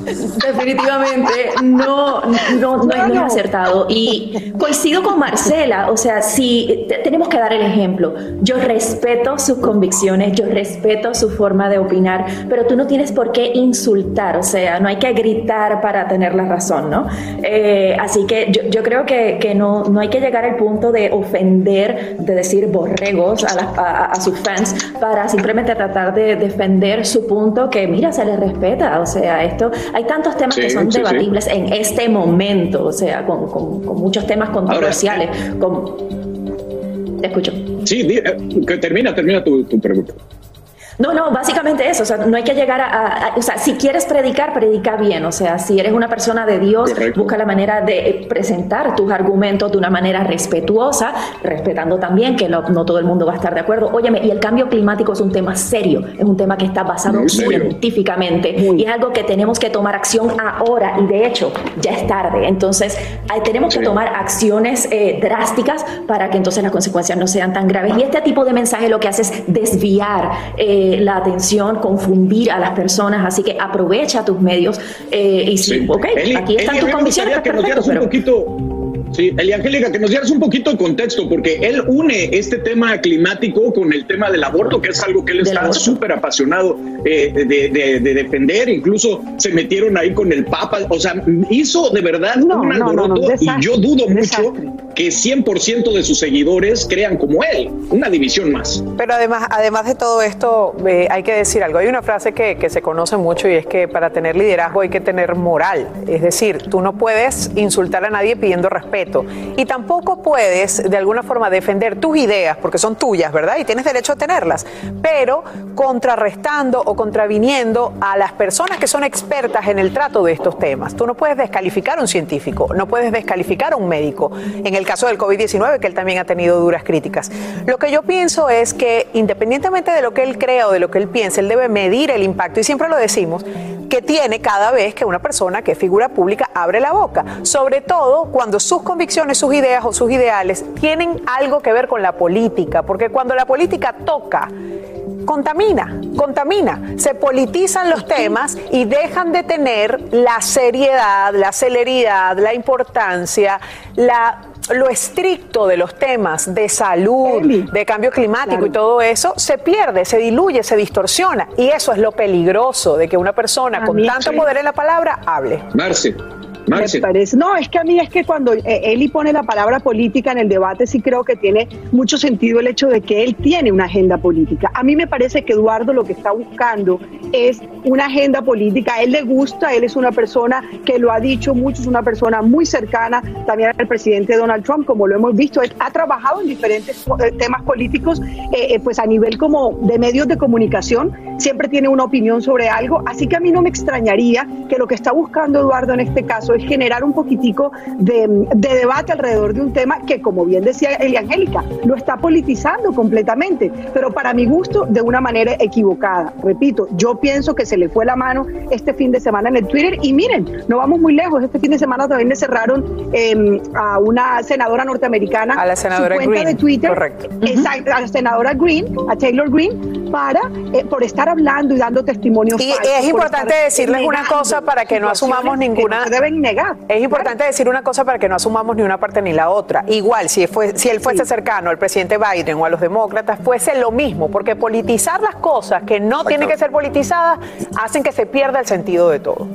definitivamente no, no, no, es- no es acertado. Y coincido con Marcela, o sea, si te- tenemos que dar el ejemplo. Yo respeto sus convicciones, yo respeto su forma de opinar, pero tú no tienes por qué insultar, o sea, no hay que gritar para tener la razón, ¿no? Eh, así que yo, yo creo que, que no, no hay que llegar al punto de ofender, de decir borregos a, las- a- a sus fans para simplemente tratar de defender su punto que, mira, se les respeta, o sea, esto, hay tantos temas Sí, que son sí, sí. debatibles en este momento, o sea, con, con- con muchos temas controversiales. con- Te escucho. Sí, eh, que termina, termina tu, tu pregunta. No, no, básicamente eso, o sea, no hay que llegar a, a- a- o sea, si quieres predicar, predica bien, o sea, si eres una persona de Dios, busca la manera de presentar tus argumentos de una manera respetuosa, respetando también que lo- no todo el mundo va a estar de acuerdo. Óyeme, y el cambio climático es un tema serio, es un tema que está basado Muy científicamente y es algo que tenemos que tomar acción ahora y de hecho ya es tarde, entonces tenemos que tomar acciones eh, drásticas para que entonces las consecuencias no sean tan graves. Y este tipo de mensaje lo que hace es desviar eh, la atención, confundir a las personas, así que aprovecha tus medios eh, y si, ok, aquí están tus convicciones, nos perfecto, dieras un pero- poquito, sí, Eli Angélica, que nos dieras un poquito de contexto, porque él une este tema climático con el tema del aborto, que es algo que él está súper apasionado eh, de, de- de defender, incluso se metieron ahí con el Papa, o sea, hizo de verdad un no, no, no, alboroto y yo dudo mucho. que 100% de sus seguidores crean como él, una división más. Pero además, además de todo esto, eh, hay que decir algo. Hay una frase que, que se conoce mucho y es que para tener liderazgo hay que tener moral. Es decir, tú no puedes insultar a nadie pidiendo respeto y tampoco puedes de alguna forma defender tus ideas porque son tuyas, ¿verdad? Y tienes derecho a tenerlas, pero contrarrestando o contraviniendo a las personas que son expertas en el trato de estos temas. Tú no puedes descalificar a un científico, no puedes descalificar a un médico. En el caso del COVID-19, que él también ha tenido duras críticas. Lo que yo pienso es que independientemente de lo que él crea o de lo que él piense, él debe medir el impacto, y siempre lo decimos, que tiene cada vez que una persona que es figura pública abre la boca, sobre todo cuando sus convicciones, sus ideas o sus ideales tienen algo que ver con la política, porque cuando la política toca contamina, contamina. Se politizan los temas y dejan de tener la seriedad, la celeridad, la importancia, la lo estricto de los temas de salud, de cambio climático y todo eso, se pierde, se diluye, se distorsiona. Y eso es lo peligroso de que una persona con tanto poder en la palabra hable. Me parece. No, es que a mí es que cuando eh, Eli pone la palabra política en el debate, sí creo que tiene mucho sentido el hecho de que él tiene una agenda política. A mí me parece que Eduardo lo que está buscando es una agenda política. A él le gusta, él es una persona que lo ha dicho mucho, es una persona muy cercana también al presidente Donald Trump, como lo hemos visto. Él ha trabajado en diferentes eh, temas políticos, eh, pues a nivel como de medios de comunicación, siempre tiene una opinión sobre algo. Así que a mí no me extrañaría que lo que está buscando Eduardo en este caso es generar un poquitico de, debate alrededor de un tema que, como bien decía Elia Angélica, lo está politizando completamente, pero para mi gusto de una manera equivocada. Repito, yo pienso que se le fue la mano este fin de semana en el Twitter y miren, no vamos muy lejos, este fin de semana también le cerraron em, a una senadora norteamericana a la senadora su cuenta Green, de Twitter, correcto. exacto, a la senadora Green, a Taylor Green, para eh, por estar hablando y dando testimonios. Y falsos, es por importante decirles una cosa para que no asumamos que ninguna. no deben negar. Es importante decir una cosa para que no asumamos ni una parte ni la otra. Igual, si, fue, si él fuese cercano al presidente Biden o a los demócratas, fuese lo mismo, porque politizar las cosas que no tienen que ser politizadas hacen que se pierda el sentido de todo.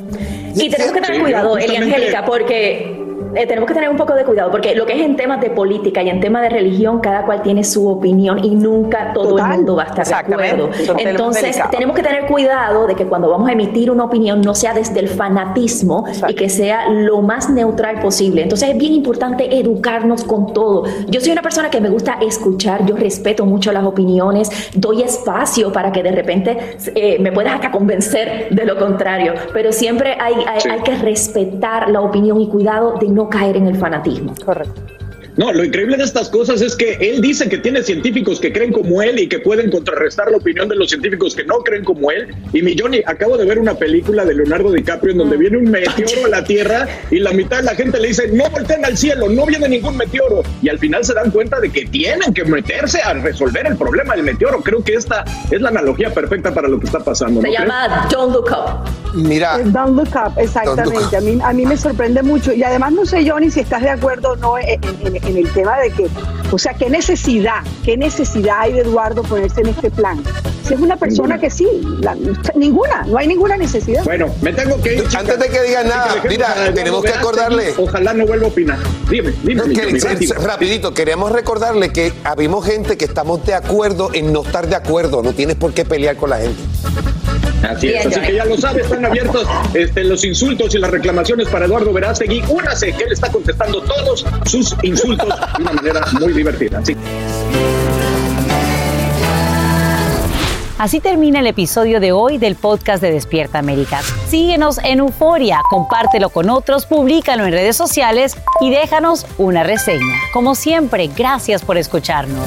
Y tenemos que tener Sí, cuidado, Eli justamente- Angélica, porque eh, tenemos que tener un poco de cuidado, porque lo que es en temas de política y en temas de religión, cada cual tiene su opinión y nunca todo el mundo va a estar de acuerdo. Entonces, tenemos que tener cuidado de que cuando vamos a emitir una opinión no sea desde el fanatismo y que sea lo más neutral posible. Entonces, es bien importante educarnos con todo. Yo soy una persona que me gusta escuchar, yo respeto mucho las opiniones, doy espacio para que de repente eh, me puedas hasta convencer de lo contrario, pero siempre hay, hay, hay que respetar la opinión y cuidado de no caer en el fanatismo. Correcto. No, lo increíble de estas cosas es que él dice que tiene científicos que creen como él y que pueden contrarrestar la opinión de los científicos que no creen como él. Y mi Johnny, acabo de ver una película de Leonardo DiCaprio en donde Mm. viene un meteoro a la Tierra y la mitad de la gente le dice, no volteen al cielo, no viene ningún meteoro. Y al final se dan cuenta de que tienen que meterse a resolver el problema del meteoro. Creo que esta es la analogía perfecta para lo que está pasando. Se ¿no crees? llama Don't Look Up. Mira. Don't look up, exactamente. A mí, a mí me sorprende mucho. Y además no sé, Johnny, si estás de acuerdo o no en, en- en el tema de que, o sea, qué necesidad, qué necesidad hay de Eduardo ponerse en este plan. Si es una persona que sí, la- ninguna, no hay ninguna necesidad. Bueno, me tengo que ir. Antes de que digas nada, mira, tenemos que acordarle. Ojalá no vuelva a opinar. Dime, dime. Que- se- se- rapidito, queremos recordarle que habemos gente que estamos de acuerdo en no estar de acuerdo. No tienes por qué pelear con la gente. Así es, así que ya lo sabe, están abiertos este, los insultos y las reclamaciones para Eduardo Verástegui. Únase, que él está contestando todos sus insultos de una manera muy divertida. Sí. Así termina el episodio de hoy del podcast de Despierta América. Síguenos en Euforia, compártelo con otros, públicalo en redes sociales y déjanos una reseña. Como siempre, gracias por escucharnos.